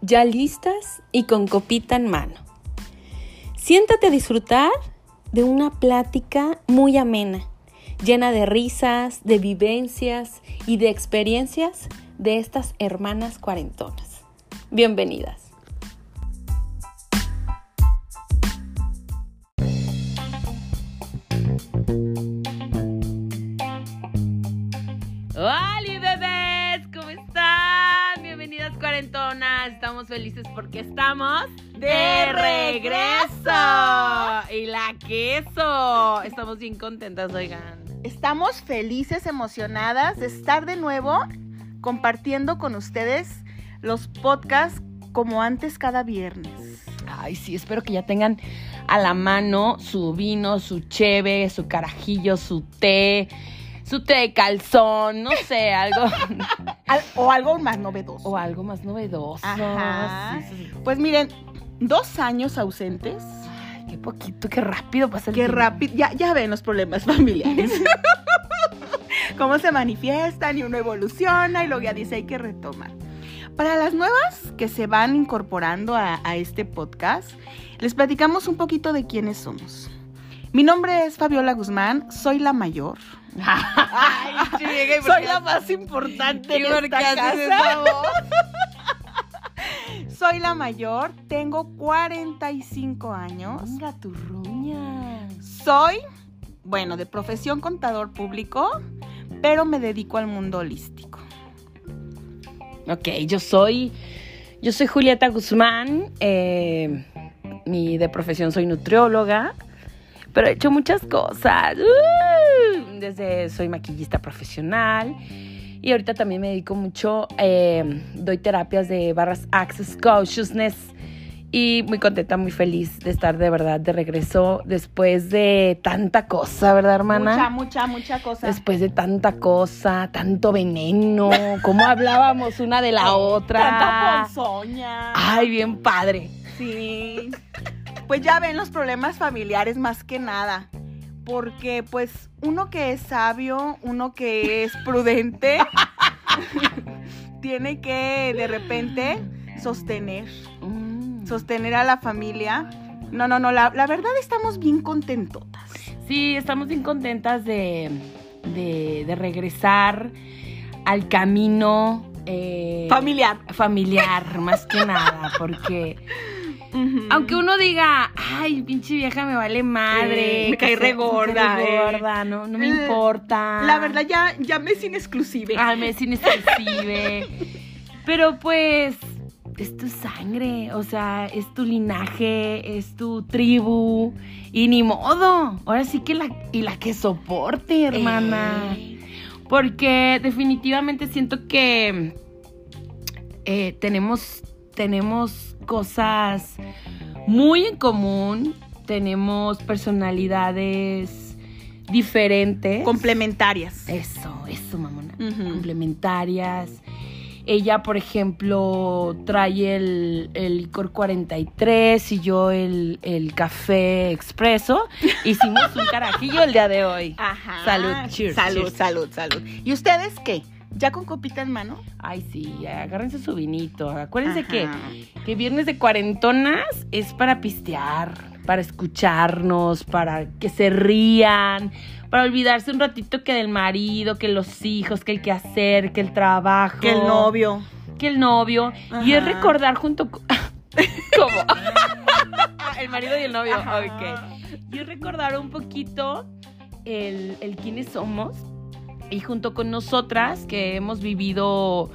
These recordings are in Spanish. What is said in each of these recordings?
ya listas y con copita en mano. Siéntate a disfrutar de una plática muy amena, llena de risas, de vivencias y de experiencias de estas hermanas cuarentonas. Bienvenidas. Felices porque estamos de regreso. Y la queso. Estamos bien contentas, oigan. Estamos felices, emocionadas de estar de nuevo compartiendo con ustedes los podcasts como antes cada viernes. Ay, sí, espero que ya tengan a la mano su vino, su cheve, su carajillo, su té, su té de calzón, no sé, algo. o algo más novedoso. O algo más novedoso. Ajá. Pues miren, dos años ausentes. Ay, qué poquito, qué rápido pasa el Qué rápido. Ya, ya ven los problemas familiares. Cómo se manifiestan y uno evoluciona y luego ya dice hay que retomar. Para las nuevas que se van incorporando a, a este podcast, les platicamos un poquito de quiénes somos. Mi nombre es Fabiola Guzmán, soy la mayor. Ay, soy la más importante en esta casa. soy la mayor, tengo 45 años. Venga, tu ruña. Soy, bueno, de profesión contador público, pero me dedico al mundo holístico. Ok, yo soy, yo soy Julieta Guzmán, eh, mi de profesión soy nutrióloga, pero he hecho muchas cosas. Uh, desde soy maquillista profesional y ahorita también me dedico mucho, eh, doy terapias de barras Access Consciousness y muy contenta, muy feliz de estar de verdad de regreso después de tanta cosa, ¿verdad, hermana? Mucha, mucha, mucha cosa. Después de tanta cosa, tanto veneno, cómo hablábamos una de la otra. Tanta ponzoña. Ay, bien padre. Sí. Pues ya ven los problemas familiares más que nada. Porque pues uno que es sabio, uno que es prudente, tiene que de repente sostener, Mm. sostener a la familia. No, no, no, la, la verdad estamos bien contentotas. Sí, estamos bien contentas de, de, de regresar al camino eh, Familiar. familiar, más que nada, porque aunque uno diga, ay, pinche vieja me vale madre, Eh, me cae que re gorda, me cae eh. gorda, no, no me Eh, importa. La verdad ya, ya me sin exclusive. Ay, me es inexpresive. Pero pues es tu sangre, o sea, es tu linaje, es tu tribu y ni modo. Ahora sí que la y la que soporte, hermana. Ey. Porque definitivamente siento que eh, tenemos, tenemos cosas muy en común, tenemos personalidades diferentes. Complementarias. Eso, eso, mamona. Complementarias. Ella, por ejemplo, trae el, el licor 43 y yo el, el café expreso. Hicimos un carajillo el día de hoy. Ajá. Salud, cheers, Salud, cheers. salud, salud. ¿Y ustedes qué? ¿Ya con copita en mano? Ay, sí, agárrense su vinito. Acuérdense que, Ajá. que viernes de cuarentonas es para pistear, para escucharnos, para que se rían, para olvidarse un ratito que del marido, que los hijos, que el quehacer, que el trabajo. Que el novio. Que el novio. Y es recordar junto con... ¿Cómo? el marido y el novio. Ajá. Ok. Y es recordar un poquito el, el quiénes somos. Y junto con nosotras que hemos vivido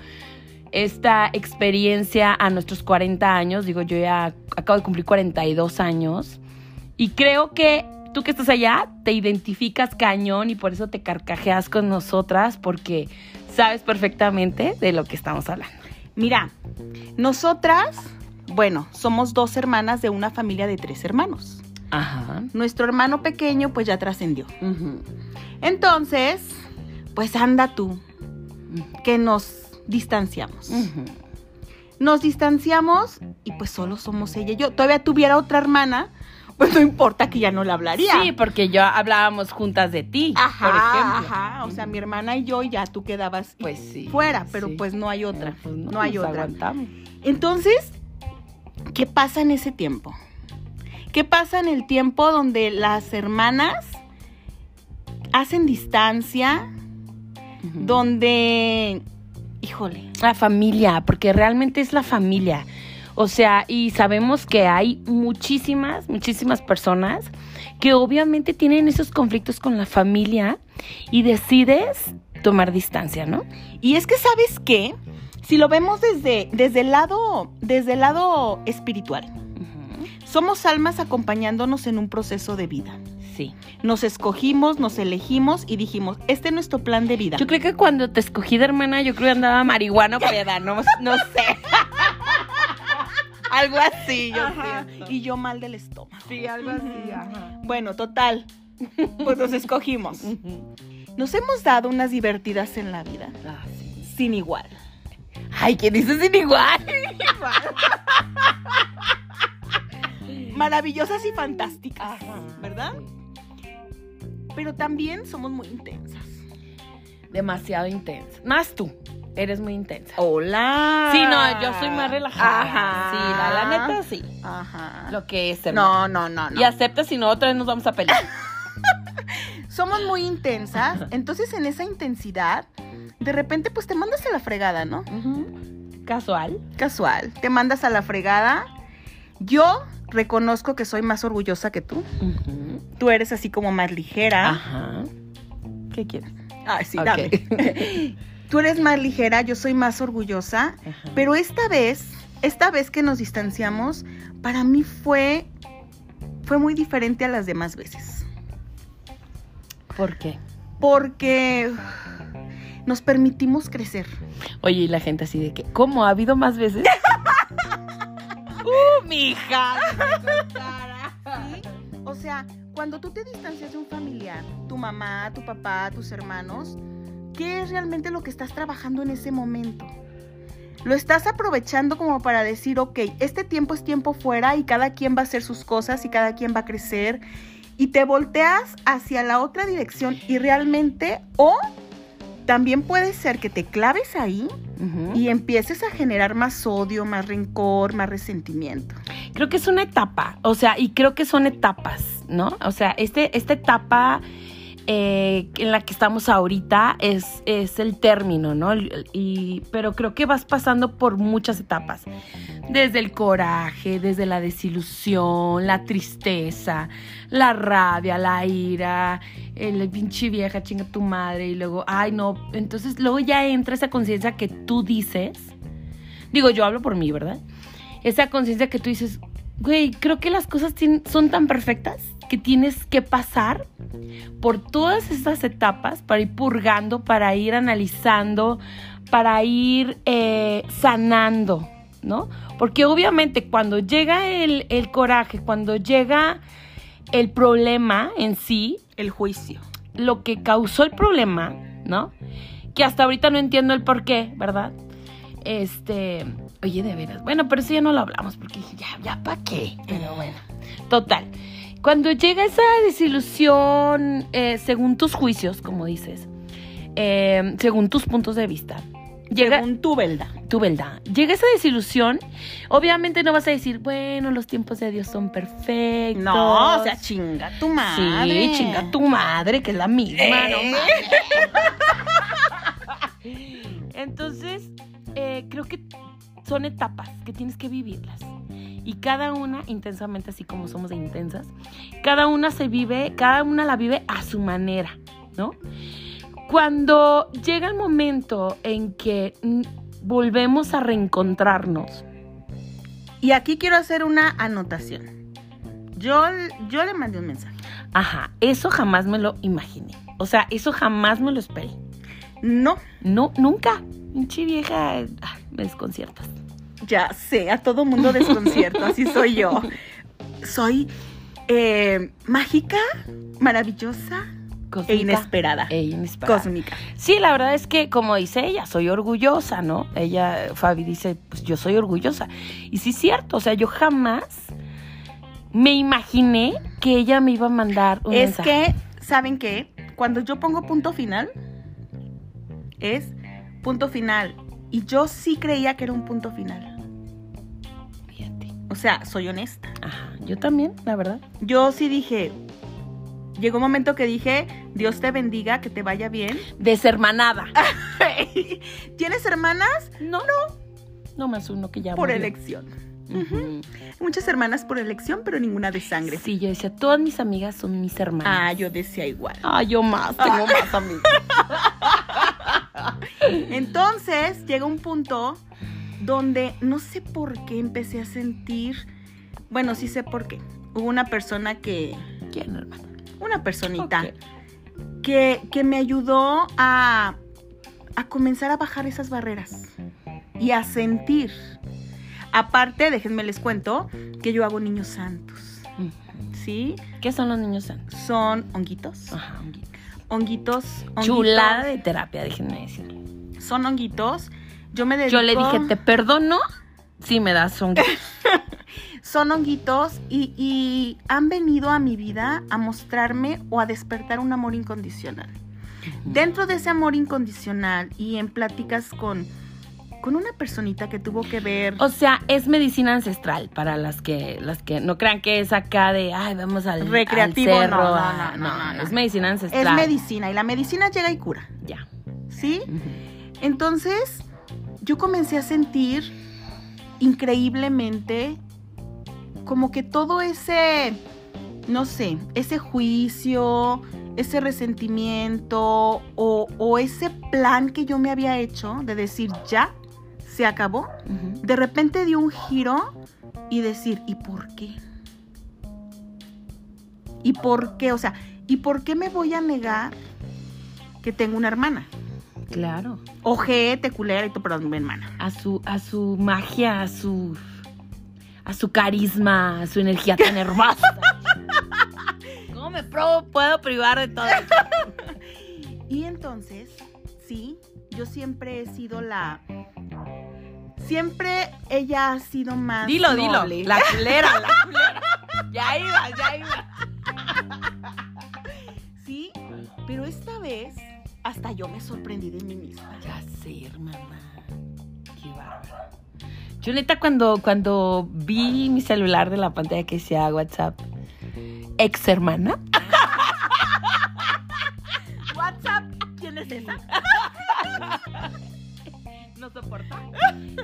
esta experiencia a nuestros 40 años, digo, yo ya acabo de cumplir 42 años, y creo que tú que estás allá te identificas cañón y por eso te carcajeas con nosotras porque sabes perfectamente de lo que estamos hablando. Mira, nosotras, bueno, somos dos hermanas de una familia de tres hermanos. Ajá. Nuestro hermano pequeño pues ya trascendió. Entonces, pues anda tú, que nos distanciamos. Nos distanciamos y pues solo somos ella y yo. Todavía tuviera otra hermana, pues no importa que ya no la hablaría. Sí, porque yo hablábamos juntas de ti, Ajá, por ejemplo. ajá. O sea, mi hermana y yo ya tú quedabas Pues sí. fuera, pero sí. pues no hay otra. No, pues no, hay nos otra. aguantamos. Entonces, ¿qué pasa en ese tiempo? ¿Qué pasa en el tiempo donde las hermanas hacen distancia? Donde, híjole, La familia, porque realmente es la familia. O sea, y sabemos que hay muchísimas, muchísimas personas que obviamente tienen esos conflictos con la familia y decides tomar distancia, ¿no? Y es que, ¿sabes qué? Si lo vemos desde, desde, el, lado, desde el lado espiritual, somos almas acompañándonos en un proceso de vida. Sí. Nos escogimos, nos elegimos y dijimos, este es nuestro plan de vida. Yo creo que cuando te escogí de hermana, yo creo que andaba marihuana peda, no, no sé. algo así, yo Ajá. Y yo mal del estómago. Sí, algo así, ajá. Bueno, total. Pues nos escogimos. Nos hemos dado unas divertidas en la vida. Ah, sí. Sin igual. Ay, ¿quién dice sin igual? Maravillosas y fantásticas. Ajá. ¿Verdad? Pero también somos muy intensas. Demasiado intensa. Más tú, eres muy intensa. Hola. Sí, no, yo soy más relajada. Ajá. Sí, la, la neta, sí. Ajá. Lo que es, hermano. No, no, no, no. Y acepta, si no, otra vez nos vamos a pelear. Somos muy intensas. Entonces, en esa intensidad, de repente, pues te mandas a la fregada, ¿no? Casual. Casual. Te mandas a la fregada. Yo reconozco que soy más orgullosa que tú. Tú eres así como más ligera. Ajá. ¿Qué quieres? Ay, sí, Ok. dame. Tú eres más ligera, yo soy más orgullosa. Ajá. Pero esta vez, esta vez que nos distanciamos, para mí fue, fue muy diferente a las demás veces. ¿Por qué? Porque nos permitimos crecer. Oye, y la gente así de que, ¿cómo? ¿Ha habido más veces? ¡Uh, mija! ¿sí? O sea, cuando tú te distancias de un familiar, tu mamá, tu papá, tus hermanos, ¿qué es realmente lo que estás trabajando en ese momento? Lo estás aprovechando como para decir, ok, este tiempo es tiempo fuera y cada quien va a hacer sus cosas y cada quien va a crecer y te volteas hacia la otra dirección y realmente, o también puede ser que te claves ahí y empieces a generar más odio, más rencor, más resentimiento. creo que es una etapa, o sea, y creo que son etapas, ¿no? O sea, este, esta etapa eh, en la que estamos ahorita es, es el término, ¿no? Y, pero creo que vas pasando por muchas etapas. Desde el coraje, desde la desilusión, la tristeza, la rabia, la ira, el pinche vieja, chinga tu madre, y luego, ay no, entonces luego ya entra esa conciencia que tú dices, digo, yo hablo por mí, ¿verdad? esa conciencia que tú dices, güey, creo que las cosas son tan perfectas que tienes que pasar por todas estas etapas para ir purgando, para ir analizando, para ir eh, sanando, ¿no? Porque obviamente cuando llega el, el coraje, cuando llega el problema en sí, El juicio. lo que causó el problema, ¿no? Que hasta ahorita no entiendo el por qué, ¿verdad? Este, oye, de veras. Bueno, pero eso ya no lo hablamos porque dije, ya, ya, ¿para qué? Pero bueno, total. Cuando llega esa desilusión, eh, según tus juicios, como dices, eh, según tus puntos de vista, llega Según tu verdad. tu verdad. Llega esa desilusión, obviamente no vas a decir, bueno, los tiempos de Dios son perfectos. No, o sea, chinga tu madre. Sí, chinga tu madre, que es la misma, no Eh. Entonces, eh, creo que son etapas que tienes que vivirlas. Y cada una, intensamente, así como somos de intensas, cada una se vive, cada una la vive a su manera, ¿no? Cuando llega el momento en que volvemos a reencontrarnos, Y aquí quiero hacer una anotación. Yo, yo le mandé un mensaje. ajá, eso jamás me lo imaginé. O sea, eso jamás me lo esperé. No, No, nunca. Pinche vieja, ay, me desconciertas. ya sé, a todo mundo desconcierto, así soy yo. Soy eh, mágica, maravillosa Cósmica e inesperada. e inesperada. Cósmica. Sí, la verdad es que, como dice ella, soy orgullosa, ¿no? Ella, Fabi, dice, pues yo soy orgullosa. Y sí es cierto, o sea, yo jamás me imaginé que ella me iba a mandar un Es mensaje. que, ¿saben qué? Cuando yo pongo punto final, es punto final. Y yo sí creía que era un punto final. sea, soy honesta. Ajá, yo también, la verdad. Yo sí dije, llegó un momento que dije, Dios te bendiga, que te vaya bien. Deshermanada. ¿Tienes hermanas? No, no. No más uno que ya Por murió. elección. Muchas hermanas por elección, pero ninguna de sangre. Sí, yo decía, todas mis amigas son mis hermanas. Ah, yo decía igual. Ah, yo más, tengo más amigas. Entonces llega un punto donde no sé por qué empecé a sentir, bueno, sí sé por qué. Hubo una persona que, ¿Quién, hermana? Una personita que, que me ayudó a, a comenzar a bajar esas barreras y a sentir. Aparte, déjenme les cuento que yo hago niños santos. ¿sí? ¿Qué son los niños santos? Son honguitos, Ajá, honguito. honguitos, honguitos. Chulada de terapia, déjenme decirle. Son honguitos. Yo me dedico... Yo le dije, te perdono si me das un... son honguitos y, y han venido a mi vida a mostrarme o a despertar un amor incondicional. Dentro de ese amor incondicional y en pláticas con, con una personita que tuvo que ver... O sea, es medicina ancestral para las que las que no crean que es acá de, ay, vamos al, Recreativo, al cerro. no, no, a-". no, no, no. es medicina es ancestral. medicina y la medicina llega y cura, Ya. ¿sí? Entonces, yo comencé a sentir increíblemente como que todo ese, no sé, ese juicio, ese resentimiento o, o ese plan que yo me había hecho de decir ya, se acabó, de repente dio un giro y decir, ¿y por qué? ¿Y por qué? O sea, ¿y por qué me voy a negar que tengo una hermana? Claro. Ojete, culera y todo, perdón, mi hermana. A su, a su magia, a su a su carisma, a su energía tan hermosa. ¿Cómo me pro- puedo privar de todo? Y entonces, sí, yo siempre he sido la. Siempre ella ha sido más. Dilo, dilo. La culera, la culera. Ya iba, ya iba. Sí, pero esta vez hasta yo me sorprendí de mí misma. Ya sé, hermana. Qué bárbaro. Yo neta cuando, cuando vi mi celular de la pantalla que decía WhatsApp, ex hermana, WhatsApp, ¿quién es esa? no soporta.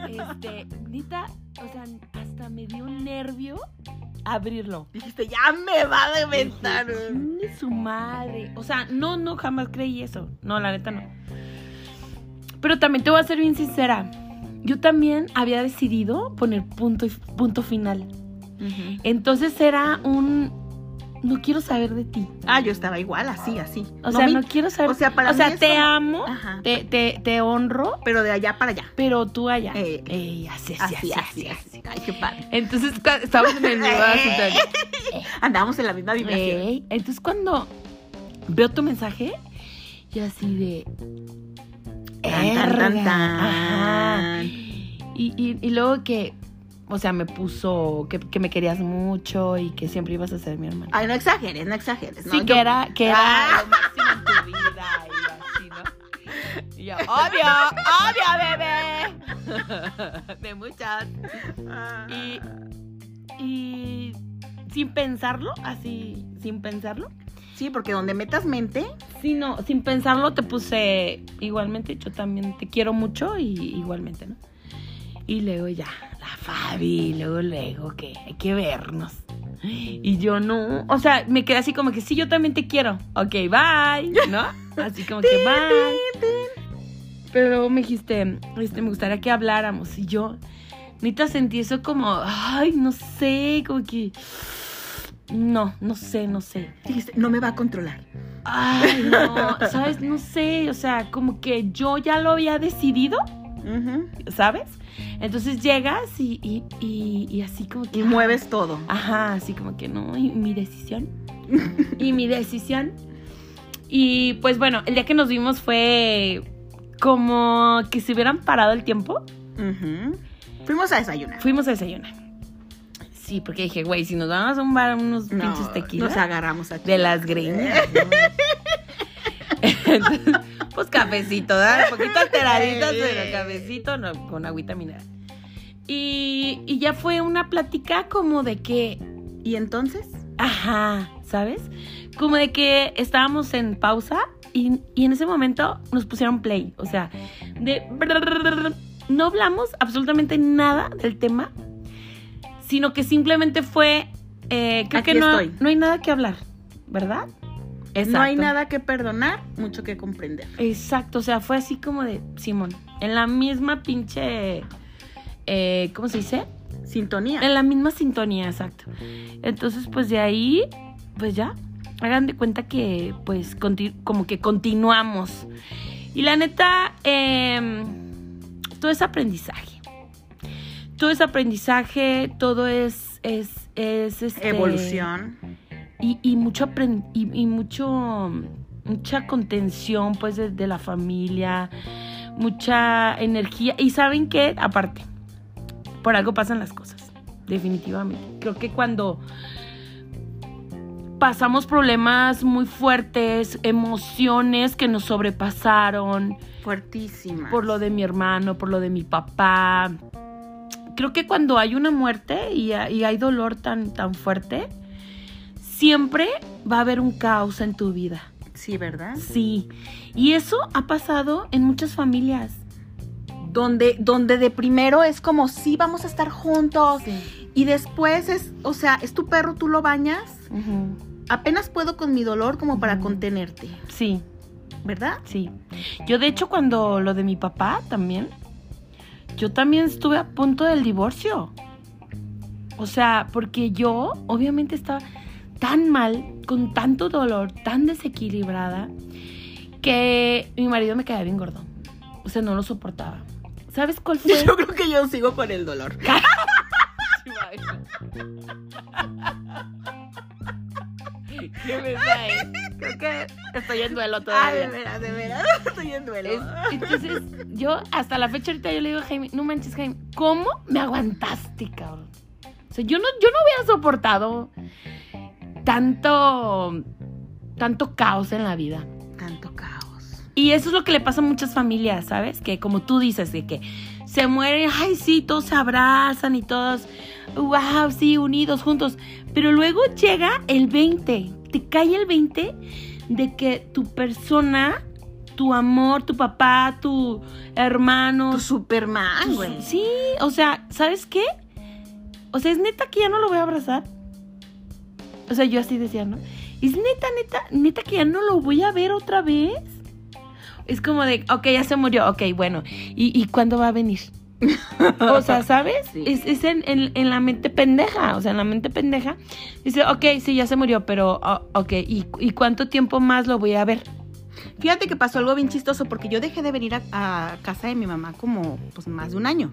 Este, neta, o sea, hasta me dio un nervio abrirlo. Dijiste, ya me va a deventar. Dije, "Chingue su madre. O sea, no, no, jamás creí eso. No, la neta no. Pero también te voy a ser bien sincera. Yo también había decidido poner punto, y- punto final. Entonces era un. No quiero saber de ti. Ah, yo estaba igual, así, así. O sea, me- no quiero saber. o sea, para o sea mí te amo, te, te, te honro, Pero de allá para allá. pero tú allá. Eh, Ey, así, así, Así, así, así, así. así. Ay, qué padre. Entonces, estamos en el mismo sintonía. Andamos en la misma. Ey, Entonces, cuando veo tu mensaje, yo así de. Tan, tan, tan, "Erga". tan. Ajá. Y, y, y luego que, o sea, me puso que, que me querías mucho y que siempre ibas a ser mi hermana. Ay, no exageres, no exageres. sí, no, que yo- era, que era Ah. lo máximo en tu vida y así, ¿no? Y yo, obvio, obvio, bebé. De muchas. Y, y sin pensarlo, así, sin pensarlo. Sí, porque donde metas mente, Sí, no, sin pensarlo te puse igualmente, yo también te quiero mucho y igualmente, ¿no? Y luego ya, la Fabi, luego, luego, que hay que vernos. Y yo no, o sea, me quedé así como que sí, yo también te quiero. Ok, bye, ¿no? Así como que bye. Pero me dijiste, este, me gustaría que habláramos. Y yo, neta, sentí eso como, ay, no sé, como que, no, no sé, no sé. dijiste, no me va a controlar. Ay, no, ¿sabes? No sé, o sea, como que yo ya lo había decidido. ¿sabes? Entonces llegas y, y, y, y así como que... Y mueves todo. Ajá, así como que no, y mi decisión. y mi decisión. Y pues bueno, el día que nos vimos fue como que se hubieran parado el tiempo. Fuimos a desayunar. Fuimos a desayunar. Sí, porque dije, güey, si nos vamos a un bar unos No, pinches tequilas. Nos agarramos aquí. De las greñas. ¿no? Entonces, pues cafecito, ¿verdad? Un poquito alteraditos, pero cafecito no, con agüita mineral. Y, y ya fue una plática como de que, ¿Y entonces? ajá, ¿sabes? Como de que estábamos en pausa y, y en ese momento nos pusieron play. O sea, de... No hablamos absolutamente nada del tema, sino que simplemente fue... eh, creo Aquí que no, estoy. no hay nada que hablar, ¿verdad? No hay nada que perdonar, mucho que comprender. Exacto, o sea, fue así como de Simón, en la misma pinche, eh, ¿cómo se dice? Sintonía. En la misma sintonía, exacto. Entonces, pues de ahí, pues ya, hagan de cuenta que, pues, como que continuamos. Y la neta, eh, todo es aprendizaje. Todo es aprendizaje, todo es, es, es este, Evolución. y, y mucho apren- y, y mucho mucha contención pues de, de la familia mucha energía y saben qué aparte por algo pasan las cosas definitivamente creo que cuando pasamos problemas muy fuertes emociones que nos sobrepasaron Fuertísima. por lo de mi hermano, por lo de mi papá. Creo que cuando hay una muerte y, ha- y hay dolor tan, tan fuerte, siempre va a haber un caos en tu vida. Sí, ¿verdad? Sí. Y eso ha pasado en muchas familias. Donde, donde de primero es como, sí, vamos a estar juntos. Y después es, o sea, es tu perro, tú lo bañas. Ujú. Apenas puedo con mi dolor como para contenerte. Sí, ¿Verdad? sí. Yo de hecho cuando lo de mi papá también, yo también estuve a punto del divorcio. O sea, porque yo obviamente estaba tan mal, con tanto dolor, tan desequilibrada, que mi marido me caía bien gordo. O sea, no lo soportaba. ¿Sabes cuál fue? Yo creo que yo sigo con el dolor. ¿Qué? Creo que estoy en duelo Ah, de todavía. veras, de veras. Estoy en duelo. Es- entonces, yo hasta la fecha ahorita yo le digo a Jaime, no manches, Jaime, ¿cómo me aguantaste, cabrón? O sea, yo no, yo no hubiera soportado tanto, tanto caos en la vida. Tanto caos. Y eso es lo que le pasa a muchas familias, ¿sabes? Que como tú dices, de que se mueren, ay, sí, todos se abrazan y todos, wow, sí, unidos, juntos. Pero luego llega el 20, te cae el 20 de que tu persona, tu amor, tu papá, tu hermano, Tu Superman, güey. sí, o sea, ¿sabes qué? O sea, es neta que ya no lo voy a abrazar. O sea, yo así decía, ¿no? Es neta, neta, neta que ya no lo voy a ver otra vez. Es como de, ok, ya se murió, ok, bueno. ¿Y, y cuándo va a venir? O sea, ¿sabes? Sí. Es, es en, en- en la mente pendeja. O sea, en la mente pendeja. Dice, ok, sí, ya se murió, pero, oh, ok, ¿y, ¿y cuánto tiempo más lo voy a ver? Fíjate que pasó algo bien chistoso porque yo dejé de venir a, a casa de mi mamá como pues más de un año.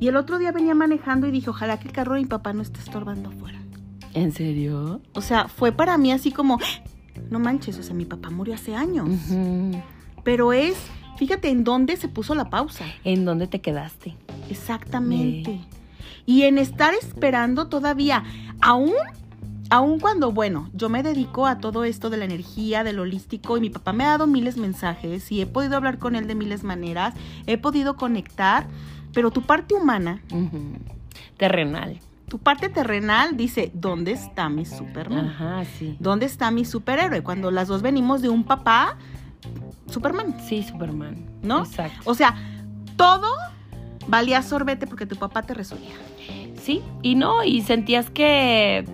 Y el otro día venía manejando y dije, ojalá que el carro de mi papá no esté estorbando afuera. ¿En serio? O sea, fue para mí así como, no manches, o sea, mi papá murió hace años. Pero es, fíjate en dónde se puso la pausa. ¿En dónde te quedaste? Exactamente. Y en estar esperando todavía, aún, aún cuando, bueno, yo me dedico a todo esto de la energía, del holístico, y mi papá me ha dado miles mensajes y he podido hablar con él de miles maneras, he podido conectar, pero tu parte humana. Terrenal. tu parte terrenal dice, ¿dónde está mi Superman? Ajá, sí. ¿Dónde está mi superhéroe? Cuando las dos venimos de un papá, Superman, Sí, Superman. ¿no? Exacto. O sea, todo valía sorbete porque tu papá te resolvía. Sí, y no, y sentías que,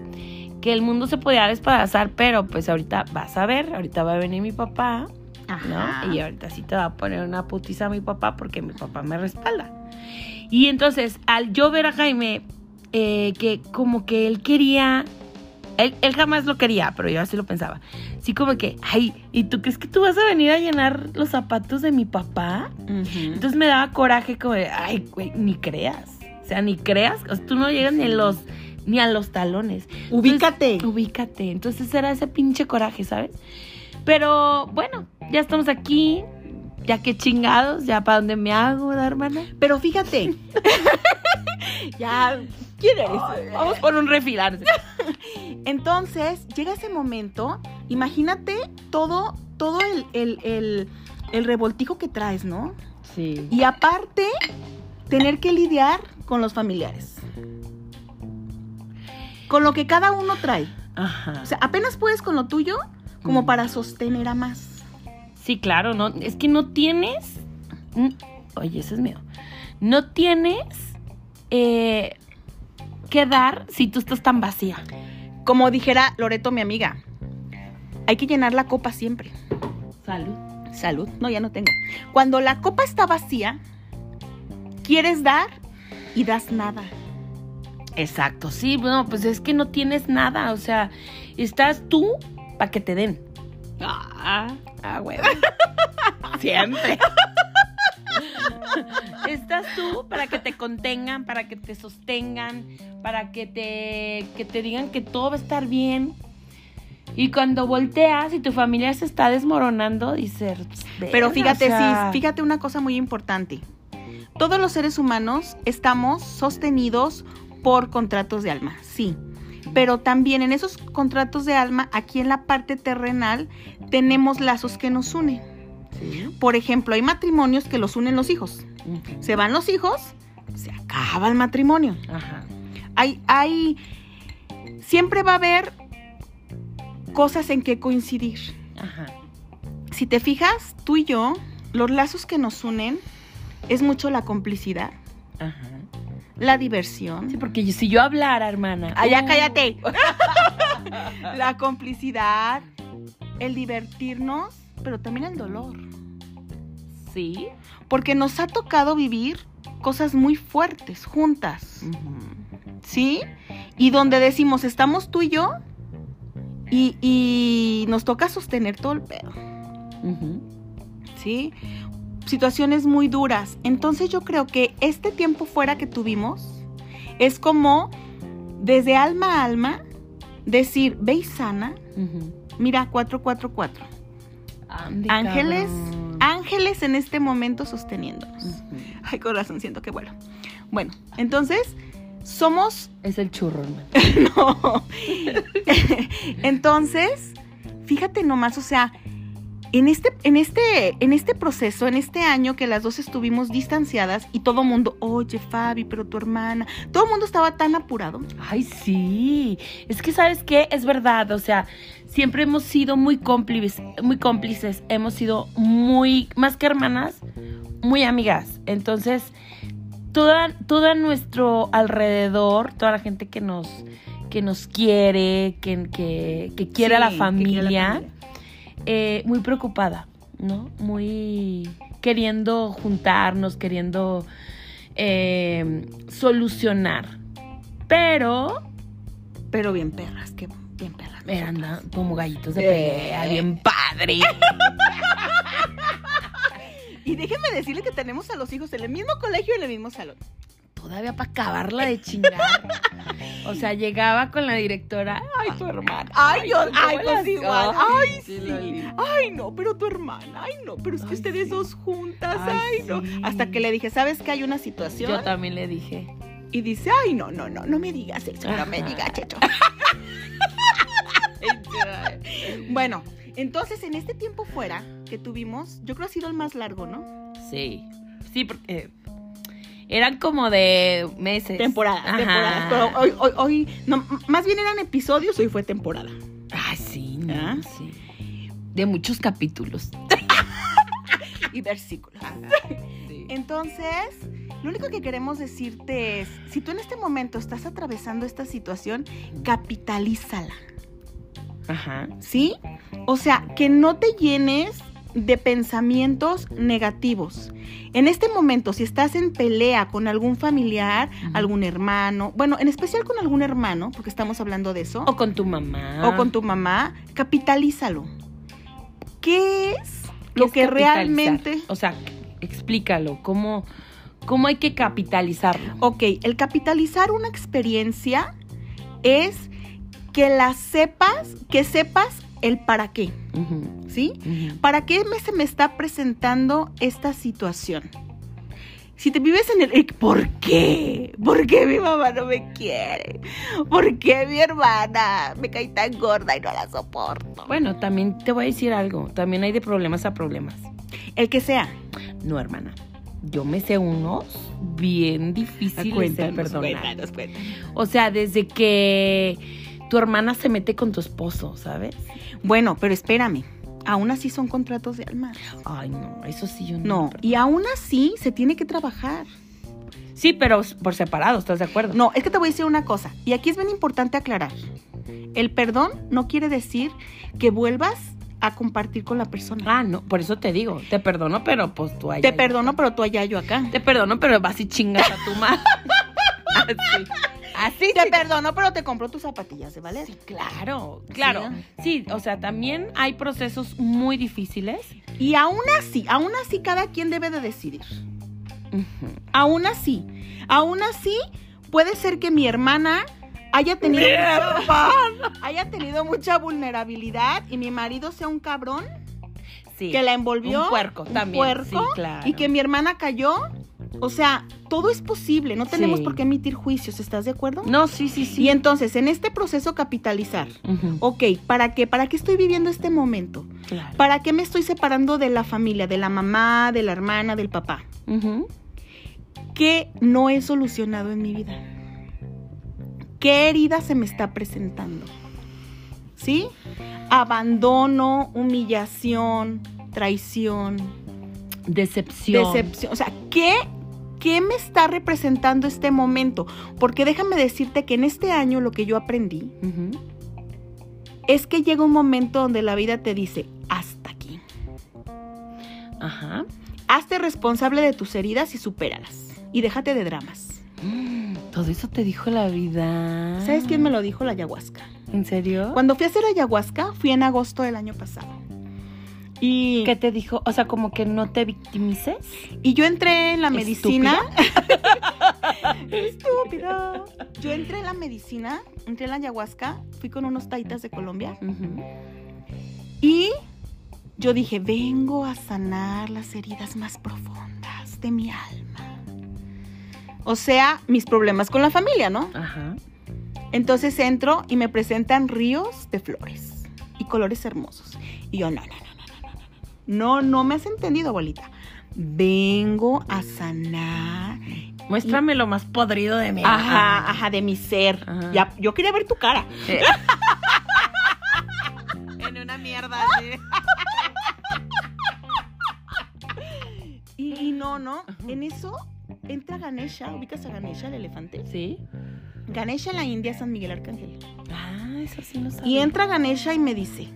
que el mundo se podía despedazar, pero pues ahorita vas a ver, ahorita va a venir mi papá, Ajá. ¿no? Y ahorita sí te va a poner una putiza a mi papá porque mi papá me respalda. Y entonces, al yo ver a Jaime, eh, que como que él quería, él, él jamás lo quería, pero yo así lo pensaba. Sí, como que, ay, ¿y tú crees que tú vas a venir a llenar los zapatos de mi papá? Entonces me daba coraje como de, ay, güey, ni creas. O sea, ni creas. O sea, tú no llegas ni a los, ni a los talones. Entonces, Ubícate. ubícate. Entonces era ese pinche coraje, ¿sabes? Pero bueno, ya estamos aquí. Ya que chingados, ya para dónde me hago, ¿verdad, hermana? Pero fíjate. ya. ¿Quién eres? Vamos por un refilar. Entonces, llega ese momento. Imagínate todo, todo el, el, el, el revoltijo que traes, ¿no? Sí. Y aparte, tener que lidiar con los familiares. Con lo que cada uno trae. Ajá. O sea, apenas puedes con lo tuyo como Mm. para sostener a más. Sí, claro, no, es que no tienes. Oye, ese es mío. No tienes eh, que dar si tú estás tan vacía. Como dijera Loreto, mi amiga, hay que llenar la copa siempre. Salud. Salud. No, ya no tengo. Cuando la copa está vacía, quieres dar y das nada. Exacto, sí, bueno, pues es que no tienes nada, o sea, estás tú para que te den. Ah, Ah, huevo. Siempre. Estás tú para que te contengan, para que te sostengan, para que te, que te digan que todo va a estar bien. Y cuando volteas y tu familia se está desmoronando, dices... Pero "Verga, fíjate, o sea, sí, fíjate una cosa muy importante. Todos los seres humanos estamos sostenidos por contratos de alma, sí. Pero también en esos contratos de alma, aquí en la parte terrenal, tenemos lazos que nos unen. Sí. Por ejemplo, hay matrimonios que los unen los hijos. Se van los hijos, se acaba el matrimonio. Ajá. Hay, hay, siempre va a haber cosas en que coincidir. Ajá. Si te fijas, tú y yo, los lazos que nos unen es mucho la complicidad, Ajá. la diversión. Sí, porque si yo hablara, hermana. Ah, ya uh, cállate. la complicidad, el divertirnos, pero también el dolor. Sí. Porque nos ha tocado vivir cosas muy fuertes juntas. ¿sí? Y donde decimos, estamos tú y yo, y, y nos toca sostener todo el pedo. ¿sí? Situaciones muy duras. Entonces yo creo que este tiempo fuera que tuvimos es como desde alma a alma decir, ve y sana, mira 444. Ángeles, cabrón. ángeles en este momento sosteniéndonos. Ujú. Ay, corazón, siento que vuelo. Bueno, entonces somos Es el churro, hermano. no. Entonces, fíjate nomás, o sea, en este, en este, en este proceso, en este año que las dos estuvimos distanciadas y todo mundo, oye Fabi, pero tu hermana, todo el mundo estaba tan apurado. Ay, sí. Es que, ¿sabes qué? Es verdad. O sea, siempre hemos sido muy cómplices, muy cómplices. Hemos sido muy, más que hermanas, muy amigas. Entonces, toda, toda nuestro alrededor, toda la gente que nos, que nos quiere, que, que, que quiere a la familia, la eh, muy preocupada, ¿no? Muy queriendo juntarnos, queriendo eh, solucionar. Pero Pero bien perras, que bien eran como gallitos de pelea, bien padre. Y déjenme decirle que tenemos a los hijos en el mismo colegio y en el mismo salón. Todavía para acabarla de chingar. O sea, llegaba con la directora. Ay, tu hermana. Ay, yo, ¿cómo ay, pues igual. Ay, sí. Ay, no, pero tu hermana. Ay, no, pero es que Ay, ustedes sí. dos juntas. Ay, Ay, no. sí. Hasta que le dije, ¿sabes que hay una situación? Yo también le dije. Y dice, ay, no, no, no, no me digas eso, no me digas, Checho. bueno, entonces en este tiempo fuera que tuvimos, yo creo que ha sido el más largo, ¿no? Sí. Sí, porque eran como de meses. Temporadas, Ajá. temporadas. Pero hoy, hoy, hoy, no, más bien eran episodios, hoy fue temporada. Ay, sí, no, ¿Ah? sí. De muchos capítulos. Y versículos. Sí. Entonces, lo único que queremos decirte es, si tú en este momento estás atravesando esta situación, capitalízala. Ajá. ¿sí? O sea, que no te llenes de pensamientos negativos. En este momento, si estás en pelea con algún familiar, algún hermano, bueno, en especial con algún hermano, porque estamos hablando de eso, O con tu mamá. o con tu mamá, capitalízalo. ¿Qué es ¿Qué lo es que realmente... O sea, explícalo. ¿Cómo, cómo hay que capitalizarlo? Ok, el capitalizar una experiencia es que la sepas, que sepas el para qué, ¿sí? ¿Para qué me, se me está presentando esta situación? Si te vives en el... ¿Por qué? ¿Por qué mi mamá no me quiere? ¿Por qué mi hermana me cae tan gorda y no la soporto? Bueno, también te voy a decir algo. También hay de problemas a problemas. El que sea. No, hermana. Yo me sé unos bien difíciles de perdonar. cuéntanos, cuéntanos. O sea, desde que tu hermana se mete con tu esposo, ¿sabes? Bueno, pero espérame. Aún así son contratos de alma. Ay, no, eso sí yo no. No, y aún así se tiene que trabajar. Sí, pero por separado, ¿estás de acuerdo? No, es que te voy a decir una cosa, y aquí es bien importante aclarar. El perdón no quiere decir que vuelvas a compartir con la persona. Ah, no, por eso te digo, te perdono, pero pues tú allá. Te perdono, acá. pero tú allá, yo acá. Te perdono, pero vas y chingas a tu madre. Así. Así Te perdono, pero te compro tus zapatillas de valer. Sí, claro, claro. Sí, o sea, también hay procesos muy difíciles. Y aún así, aún así cada quien debe de decidir. Aún así, aún así puede ser que mi hermana haya tenido mucha, haya tenido mucha vulnerabilidad y mi marido sea un cabrón Sí. que la envolvió Un puerco un también. puerco, sí, claro. y que mi hermana cayó. O sea, todo es posible, no tenemos Sí. por qué emitir juicios, ¿estás de acuerdo? No, sí, sí, sí. Y entonces, en este proceso capitalizar, ok, ¿para qué? ¿Para qué estoy viviendo este momento? claro. ¿Para qué me estoy separando de la familia, de la mamá, de la hermana, del papá? ¿Qué no he solucionado en mi vida? ¿Qué herida se me está presentando? ¿Sí? Abandono, humillación, traición, Decepción. decepción. O sea, ¿qué, ¿qué me está representando este momento? Porque déjame decirte que en este año lo que yo aprendí es que llega un momento donde la vida te dice, hasta aquí. Ajá. Hazte responsable de tus heridas y supéralas. Y déjate de dramas. Mm, Todo eso te dijo la vida. ¿Sabes quién me lo dijo? La ayahuasca. ¿En serio? Cuando fui a hacer ayahuasca, fui en agosto del año pasado. Y, ¿Qué te dijo? O sea, como que no te victimices. y yo entré en la medicina. ¿Estúpida? Estúpida. Yo entré en la medicina, entré en la ayahuasca, fui con unos taitas de Colombia y yo dije, vengo a sanar las heridas más profundas de mi alma. O sea, mis problemas con la familia, ¿no? Ajá. Entonces entro y me presentan ríos de flores y colores hermosos. Y yo, no, no, no, no, no, me has entendido, abuelita. Vengo a sanar. Muéstrame lo más podrido de mí. Ajá, ajá, de mi ser. Ajá. Ya, yo quería ver tu cara. en una mierda Y, y no, no. En eso entra Ganesha. ¿Ubicas a Ganesha, el elefante? ¿Sí? Ganesha en la India, San Miguel Arcángel. Ah, eso sí no sabía. Y entra Ganesha y me dice,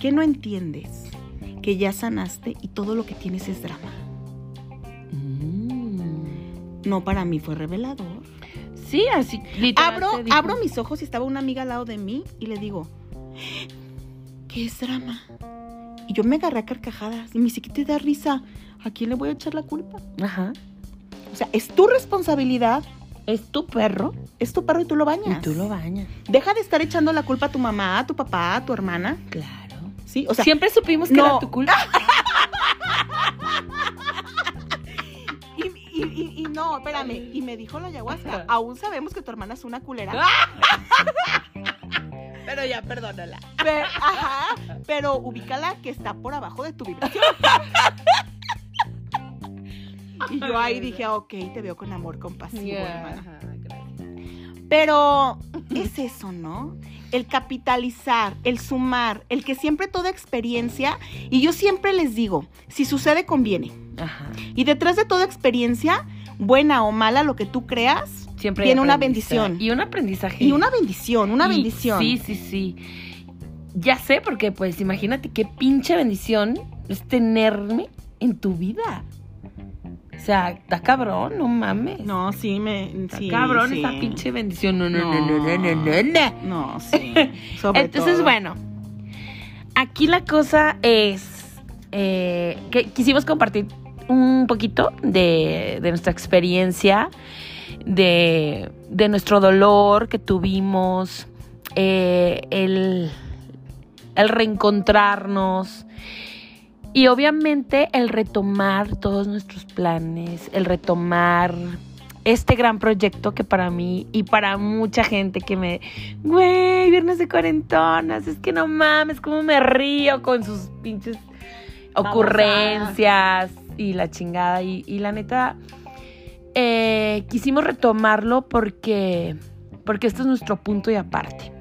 ¿qué no entiendes? Que ya sanaste y todo lo que tienes es drama. Mm. No, para mí fue revelador. Sí, así. Abro, abro mis ojos y estaba una amiga al lado de mí y le digo, ¿qué es drama? Y yo me agarré a carcajadas y me dice, ¿qué te da risa? ¿A quién le voy a echar la culpa? Ajá. O sea, es tu responsabilidad, Es tu perro es tu perro y tú lo bañas. y tú lo bañas. Deja de estar echando la culpa a tu mamá, a tu papá, a tu hermana. Claro. ¿Sí? O sea, Siempre supimos que no. era tu culpa. y, y- y- y no, espérame. Y me dijo la ayahuasca, aún sabemos que tu hermana es una culera. Pero ya, perdónala. Pero, ajá, pero ubícala que está por abajo de tu vibración. Y yo ahí dije, ok, te veo con amor compasivo, hermana. Ajá, gracias. Pero es eso, ¿no? El capitalizar, el sumar, el que siempre toda experiencia, y yo siempre les digo, si sucede, conviene. Ajá. Y detrás de toda experiencia, buena o mala, lo que tú creas, Siempre Tiene una bendición. Y un aprendizaje. y una bendición, una Y- bendición. Sí, sí, sí. Ya sé, porque pues imagínate qué pinche bendición es tenerme en tu vida. O sea, está cabrón, no mames. No, sí, me. Está Sí, cabrón sí. esa pinche bendición. No, no, no, no, no, no, no, no. No, sí. Sobre Entonces, todo. bueno, aquí la cosa es eh, que quisimos compartir un poquito de, de nuestra experiencia, de, de nuestro dolor que tuvimos, eh, el, el reencontrarnos y obviamente el retomar todos nuestros planes, el retomar este gran proyecto que para mí y para mucha gente que me, güey, viernes de cuarentonas, es que no mames, cómo me río con sus pinches ocurrencias, y la chingada. Y, la neta, eh, quisimos retomarlo porque, porque esto es nuestro punto y aparte.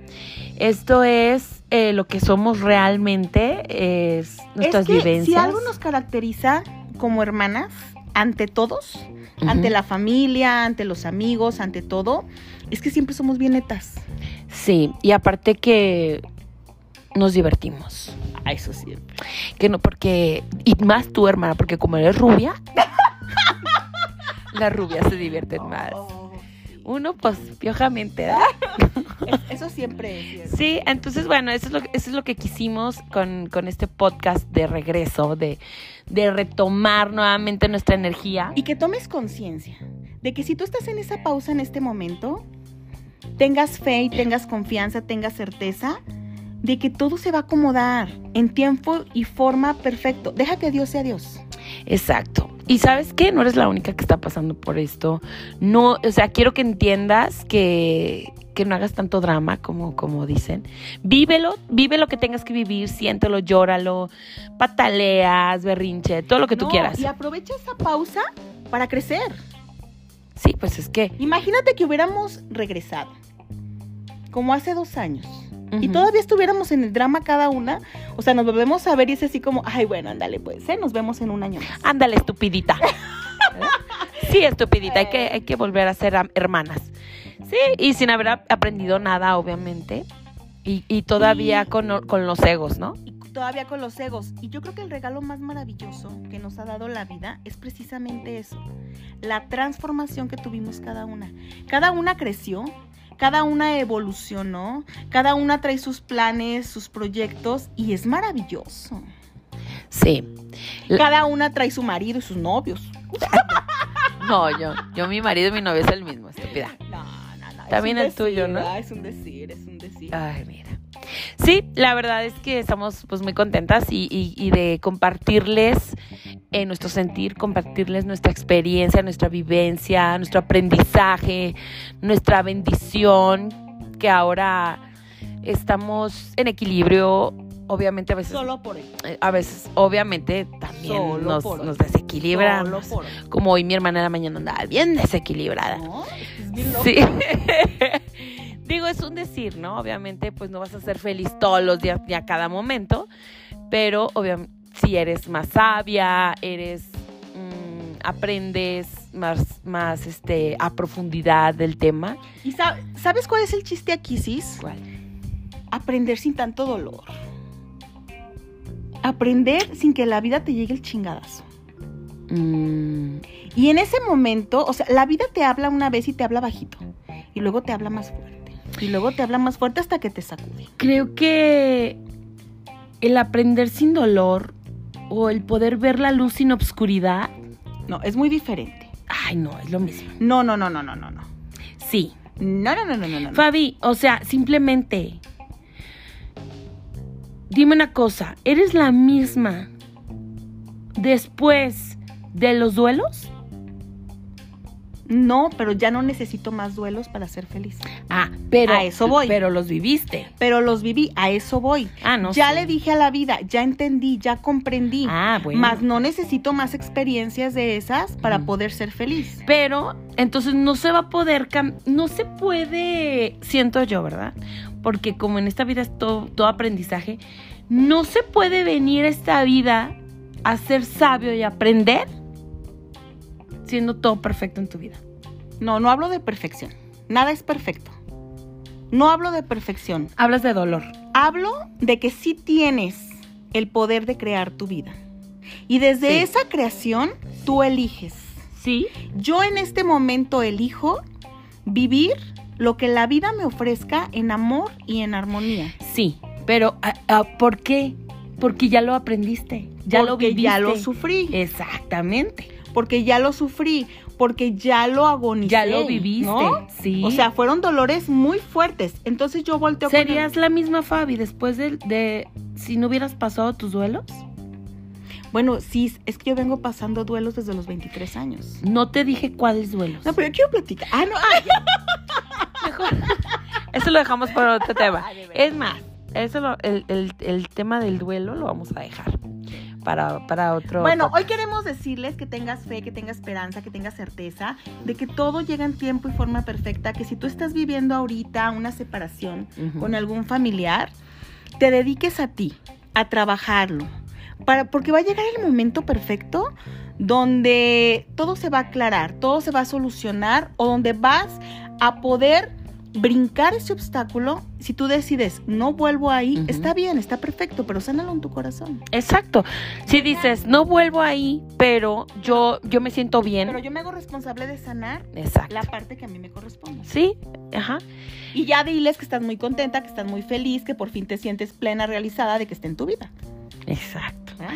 Esto es eh, lo que somos realmente, es nuestras es que vivencias. Si algo nos caracteriza como hermanas, ante todos, ante la familia, ante los amigos, ante todo, es que siempre somos bien netas. Sí, y aparte que nos divertimos. A eso siempre. Que no, porque. Y más tú, hermana, porque como eres rubia. las rubias se divierten más. Uno, pues, piojamente. Es- Eso siempre es cierto. Sí, entonces, bueno, eso es lo, eso es lo que quisimos con, con este podcast de regreso, de, de retomar nuevamente nuestra energía. Y que tomes conciencia de que si tú estás en esa pausa en este momento, tengas fe y tengas confianza, tengas certeza de que todo se va a acomodar en tiempo y forma perfecto. Deja que Dios sea Dios. Exacto. Y sabes qué, no eres la única que está pasando por esto. No, o sea, quiero que entiendas que, que no hagas tanto drama como, como dicen. Vívelo, vive lo que tengas que vivir, siéntelo, llóralo, pataleas, berrinche, todo lo que tú quieras. Y aprovecha esa pausa para crecer. Sí, pues es que. Imagínate que hubiéramos regresado, como hace dos años, y ujú. todavía estuviéramos en el drama cada una. O sea, nos volvemos a ver y es así como, ay, bueno, ándale, pues, ¿eh? nos vemos en un año más. Ándale, estupidita. Sí, estupidita, hay que, hay que volver a ser hermanas. Sí, y sin haber ap- aprendido nada, obviamente. Y, y todavía Y- con, con los egos, ¿no? Y todavía con los egos. Y yo creo que el regalo más maravilloso que nos ha dado la vida es precisamente eso, la transformación que tuvimos cada una. Cada una creció, cada una evolucionó, cada una trae sus planes, sus proyectos y es maravilloso. Sí. Cada una trae su marido y sus novios. No, yo, yo, mi marido y mi novio es el mismo, estúpida. No, no, no. También el tuyo, ¿no? ¿verdad? Es un decir, es un decir. Ay, mira. Sí, la verdad es que estamos pues muy contentas y, y- y de compartirles eh, nuestro sentir, compartirles nuestra experiencia, nuestra vivencia, nuestro aprendizaje, nuestra bendición, que ahora estamos en equilibrio. Obviamente a veces, Solo por él. eh, a veces, obviamente también Solo nos, por nos desequilibra. Solo por hoy. Como hoy mi hermana en la mañana andaba bien desequilibrada. No, es bien loco. Sí. Digo, es un decir, ¿no? Obviamente, pues no vas a ser feliz todos los días ni a cada momento, pero obviamente si eres más sabia, eres mm, aprendes más, más este, a profundidad del tema. ¿Y sab- sabes cuál es el chiste aquí, Sis? ¿Cuál? Aprender sin tanto dolor. Aprender sin que la vida te llegue el chingadazo. Mm, Y en ese momento, o sea, la vida te habla una vez y te habla bajito. Y luego te habla más fuerte. Y luego te habla más fuerte hasta que te sacude. creo que el aprender sin dolor o el poder ver la luz sin obscuridad, No, es muy diferente. ay no, es lo mismo. No, no, no, no, no, no, no. Sí, No, no, no, no, no, no. Fabi, o sea, simplemente. Dime una cosa, ¿eres la misma después de los duelos? No, pero ya no necesito más duelos para ser feliz. Ah, pero. A eso voy. Pero los viviste. Pero los viví, a eso voy. Ah, no. ya sí. le dije a la vida, ya entendí, ya comprendí. Ah, bueno. Más no necesito más experiencias de esas para Mm. poder ser feliz. Pero entonces no se va a poder, no se puede, siento yo, ¿verdad? Porque como en esta vida es todo, todo aprendizaje, no se puede venir a esta vida a ser sabio y aprender siendo todo perfecto en tu vida. No, no hablo de perfección. Nada es perfecto. No hablo de perfección. Hablas de dolor. Hablo de que sí tienes el poder de crear tu vida. Y desde Sí. esa creación, tú eliges. ¿Sí? Yo en este momento elijo vivir lo que la vida me ofrezca en amor y en armonía. Sí. Pero, ah, ah, ¿por qué? Porque ya lo aprendiste. Ya lo viviste. ya lo sufrí. Exactamente. Porque ya lo sufrí. Porque ya lo agonicé. Ya lo viviste. ¿no? Sí. O sea, fueron dolores muy fuertes. Entonces yo volteo con el- ¿Serías la misma Fabi después de, de si no hubieras pasado tus duelos? Bueno, sí, es que yo vengo pasando duelos desde los 23 años. No te dije cuáles duelos. No, pero yo quiero platicar. Ah, no, ah, ya. Mejor. Eso lo dejamos para otro tema. Es más, eso lo- el, el- el tema del duelo lo vamos a dejar. Para, para otro. Bueno, hoy queremos decirles que tengas fe, que tengas esperanza, que tengas certeza de que todo llega en tiempo y forma perfecta, que si tú estás viviendo ahorita una separación con algún familiar, te dediques a ti, a trabajarlo, para, porque va a llegar el momento perfecto donde todo se va a aclarar, todo se va a solucionar o donde vas a poder brincar ese obstáculo. Si tú decides, no vuelvo ahí, está bien, está perfecto, pero sánalo en tu corazón. Exacto. Si dices, no vuelvo ahí, pero yo, yo me siento bien. Pero yo me hago responsable de sanar Exacto. la parte que a mí me corresponde. Sí, ajá. Y ya diles que estás muy contenta, que estás muy feliz, que por fin te sientes plena, realizada de que esté en tu vida. Exacto. ¿verdad?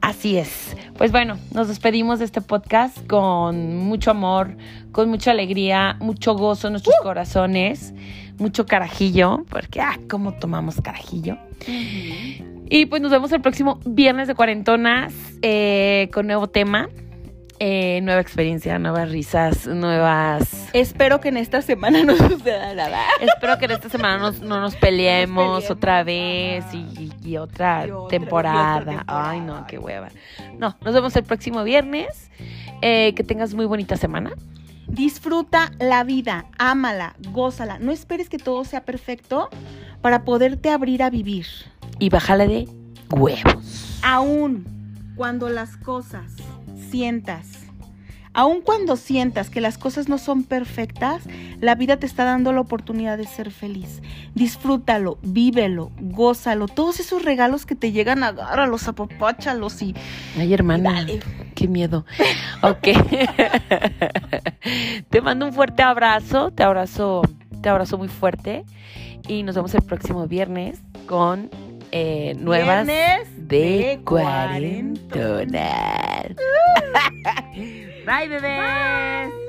Así es. Pues bueno, nos despedimos de este podcast con mucho amor, con mucha alegría, mucho gozo en nuestros corazones, mucho carajillo, porque, ah, cómo tomamos carajillo. Y pues nos vemos el próximo viernes de cuarentonas eh, con nuevo tema, eh, nueva experiencia, nuevas risas, nuevas... Espero que en esta semana no suceda nada. Espero que en esta semana nos- no nos peleemos peleemos, otra vez ajá. y, y otra, Y otra- temporada. y otra temporada. Ay, no, qué hueva. No, nos vemos el próximo viernes. Eh, que tengas muy bonita semana. Disfruta la vida, ámala, gózala. No esperes que todo sea perfecto para poderte abrir a vivir. Y bájale de huevos. Aún cuando las cosas sientas, aún cuando sientas que las cosas no son perfectas, la vida te está dando la oportunidad de ser feliz. Disfrútalo, vívelo, gózalo. Todos esos regalos que te llegan, agárralos, apapáchalos y Ay, hermana, dale. qué miedo. Ok. te mando un fuerte abrazo. Te abrazo, te abrazo muy fuerte. Y nos vemos el próximo viernes con eh, nuevas Viernes de de cuarentonas. Bye, bebés.